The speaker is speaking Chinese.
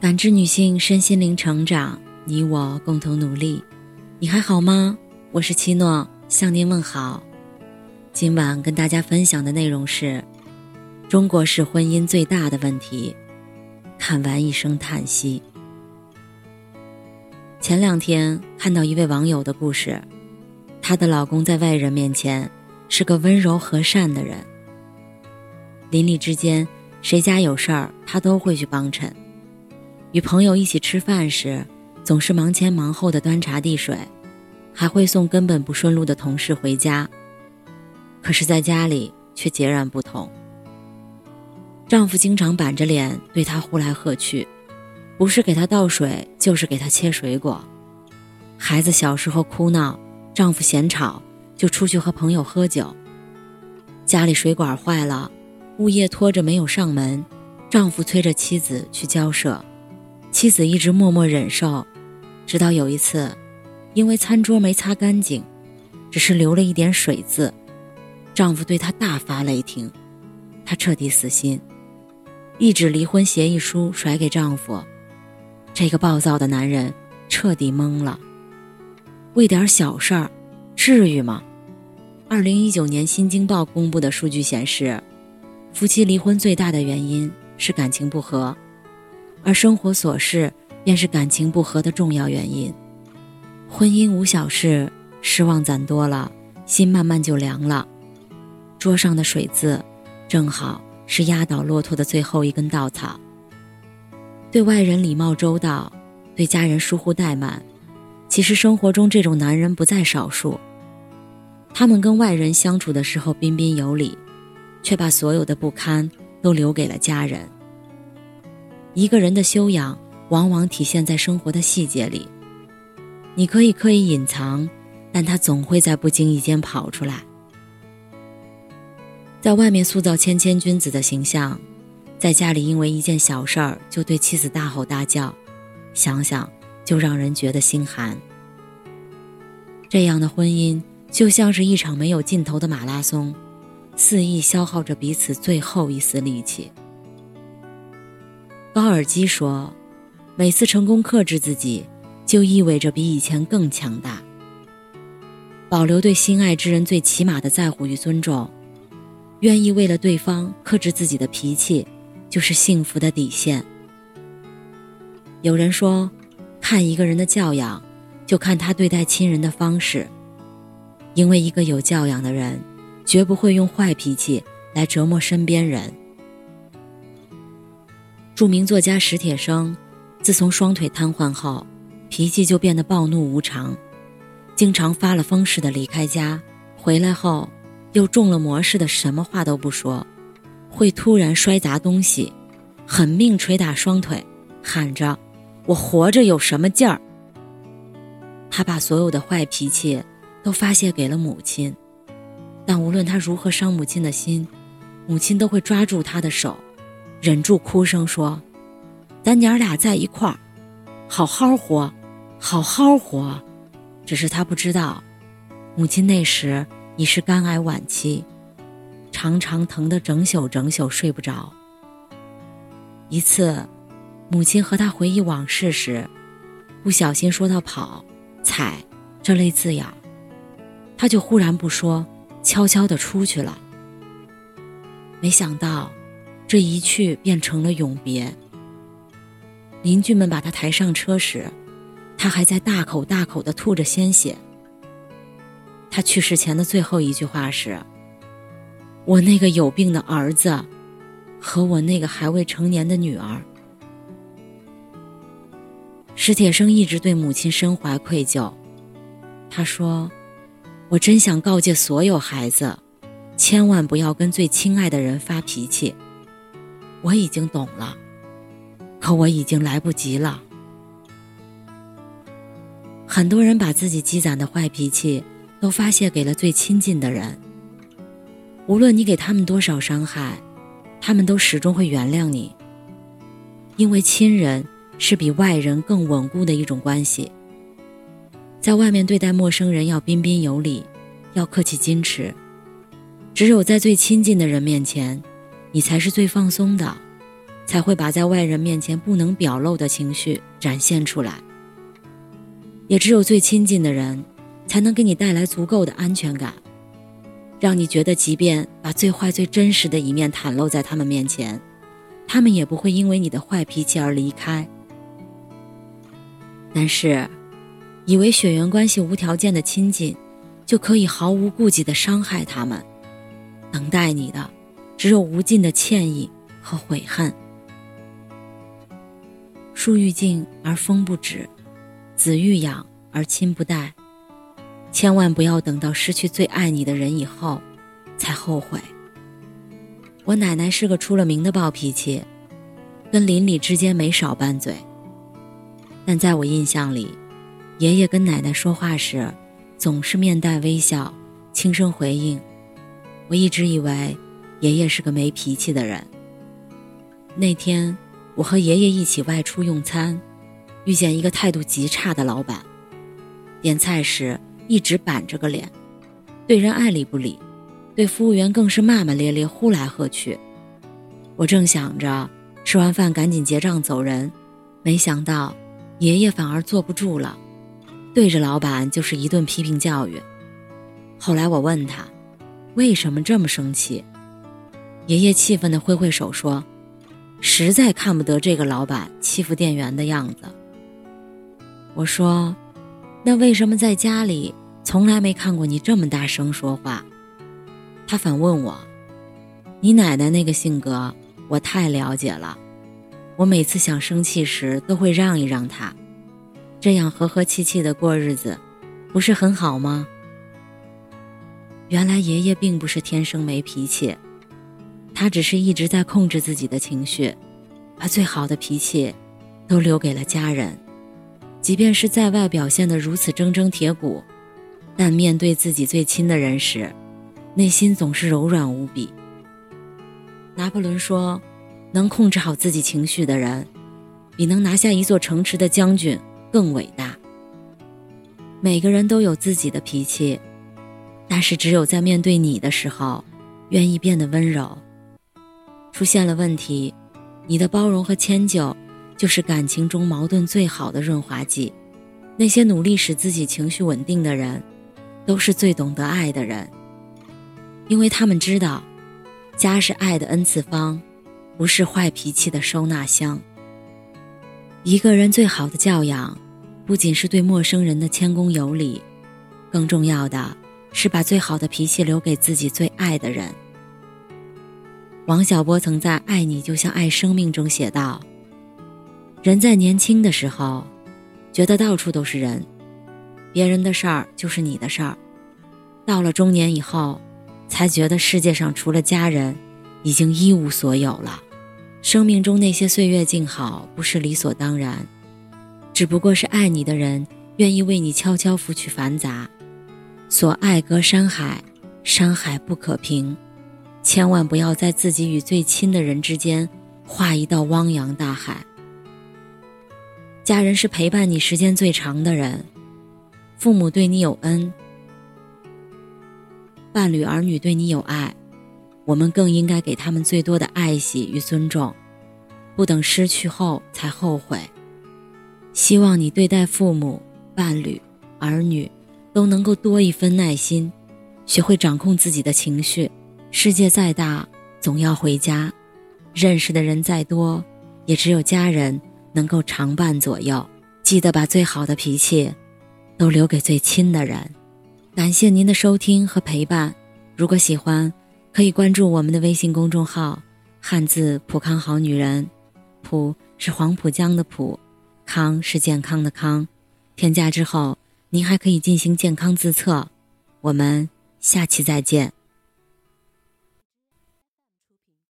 感知女性身心灵成长，你我共同努力。你还好吗？我是七诺，向您问好。今晚跟大家分享的内容是：中国式婚姻最大的问题。看完一声叹息。前两天看到一位网友的故事，她的老公在外人面前是个温柔和善的人，邻里之间谁家有事儿，他都会去帮衬。与朋友一起吃饭时，总是忙前忙后的端茶递水，还会送根本不顺路的同事回家。可是，在家里却截然不同。丈夫经常板着脸对她呼来喝去，不是给她倒水，就是给她切水果。孩子小时候哭闹，丈夫嫌吵，就出去和朋友喝酒。家里水管坏了，物业拖着没有上门，丈夫催着妻子去交涉。妻子一直默默忍受，直到有一次，因为餐桌没擦干净，只是留了一点水渍，丈夫对她大发雷霆，她彻底死心，一纸离婚协议书甩给丈夫，这个暴躁的男人彻底懵了。为点小事儿，至于吗？二零一九年《新京报》公布的数据显示，夫妻离婚最大的原因是感情不和。而生活琐事便是感情不和的重要原因。婚姻无小事，失望攒多了，心慢慢就凉了。桌上的水渍，正好是压倒骆驼的最后一根稻草。对外人礼貌周到，对家人疏忽怠慢，其实生活中这种男人不在少数。他们跟外人相处的时候彬彬有礼，却把所有的不堪都留给了家人。一个人的修养，往往体现在生活的细节里。你可以刻意隐藏，但他总会在不经意间跑出来。在外面塑造谦谦君子的形象，在家里因为一件小事儿就对妻子大吼大叫，想想就让人觉得心寒。这样的婚姻就像是一场没有尽头的马拉松，肆意消耗着彼此最后一丝力气。高尔基说：“每次成功克制自己，就意味着比以前更强大。保留对心爱之人最起码的在乎与尊重，愿意为了对方克制自己的脾气，就是幸福的底线。”有人说：“看一个人的教养，就看他对待亲人的方式，因为一个有教养的人，绝不会用坏脾气来折磨身边人。”著名作家史铁生，自从双腿瘫痪后，脾气就变得暴怒无常，经常发了疯似的离开家，回来后又中了魔似的，什么话都不说，会突然摔砸东西，狠命捶打双腿，喊着：“我活着有什么劲儿？”他把所有的坏脾气都发泄给了母亲，但无论他如何伤母亲的心，母亲都会抓住他的手。忍住哭声说：“咱娘俩在一块儿，好好活，好好活。”只是他不知道，母亲那时已是肝癌晚期，常常疼得整宿整宿睡不着。一次，母亲和他回忆往事时，不小心说到“跑”“踩”这类字眼，他就忽然不说，悄悄地出去了。没想到。这一去变成了永别。邻居们把他抬上车时，他还在大口大口的吐着鲜血。他去世前的最后一句话是：“我那个有病的儿子，和我那个还未成年的女儿。”史铁生一直对母亲深怀愧疚。他说：“我真想告诫所有孩子，千万不要跟最亲爱的人发脾气。”我已经懂了，可我已经来不及了。很多人把自己积攒的坏脾气都发泄给了最亲近的人，无论你给他们多少伤害，他们都始终会原谅你。因为亲人是比外人更稳固的一种关系。在外面对待陌生人要彬彬有礼，要客气矜持，只有在最亲近的人面前。你才是最放松的，才会把在外人面前不能表露的情绪展现出来。也只有最亲近的人，才能给你带来足够的安全感，让你觉得，即便把最坏、最真实的一面袒露在他们面前，他们也不会因为你的坏脾气而离开。但是，以为血缘关系无条件的亲近，就可以毫无顾忌的伤害他们，等待你的，只有无尽的歉意和悔恨。树欲静而风不止。子欲养而亲不待，千万不要等到失去最爱你的人以后，才后悔。我奶奶是个出了名的暴脾气，跟邻里之间没少拌嘴。但在我印象里，爷爷跟奶奶说话时，总是面带微笑，轻声回应。我一直以为爷爷是个没脾气的人。那天，我和爷爷一起外出用餐。遇见一个态度极差的老板，点菜时一直板着个脸，对人爱理不理，对服务员更是骂骂咧咧，呼来喝去。我正想着吃完饭赶紧结账走人，没想到爷爷反而坐不住了，对着老板就是一顿批评教育。后来我问他，为什么这么生气？爷爷气愤地挥挥手说：“实在看不得这个老板欺负店员的样子。”我说：“那为什么在家里从来没看过你这么大声说话？”他反问我：“你奶奶那个性格，我太了解了。我每次想生气时，都会让一让她，这样和和气气的过日子，不是很好吗？”原来爷爷并不是天生没脾气，他只是一直在控制自己的情绪，把最好的脾气都留给了家人。即便是在外表现得如此铮铮铁骨，但面对自己最亲的人时，内心总是柔软无比。拿破仑说：“能控制好自己情绪的人，比能拿下一座城池的将军更伟大。”每个人都有自己的脾气，但是只有在面对你的时候，愿意变得温柔。出现了问题，你的包容和迁就。就是感情中矛盾最好的润滑剂。那些努力使自己情绪稳定的人，都是最懂得爱的人，因为他们知道，家是爱的 n 次方，不是坏脾气的收纳箱。一个人最好的教养，不仅是对陌生人的谦恭有礼，更重要的是把最好的脾气留给自己最爱的人。王小波曾在《爱你就像爱生命》中写道。人在年轻的时候，觉得到处都是人，别人的事儿就是你的事儿；到了中年以后，才觉得世界上除了家人，已经一无所有了。生命中那些岁月静好，不是理所当然，只不过是爱你的人愿意为你悄悄拂去繁杂。所爱隔山海，山海不可平，千万不要在自己与最亲的人之间画一道汪洋大海。家人是陪伴你时间最长的人，父母对你有恩，伴侣儿女对你有爱，我们更应该给他们最多的爱惜与尊重，不等失去后才后悔。希望你对待父母、伴侣、儿女都能够多一分耐心，学会掌控自己的情绪。世界再大，总要回家；认识的人再多，也只有家人。能够常伴左右，记得把最好的脾气都留给最亲的人。感谢您的收听和陪伴。如果喜欢，可以关注我们的微信公众号“汉字浦康好女人”，浦是黄浦江的浦，康是健康的康。添加之后，您还可以进行健康自测。我们下期再见。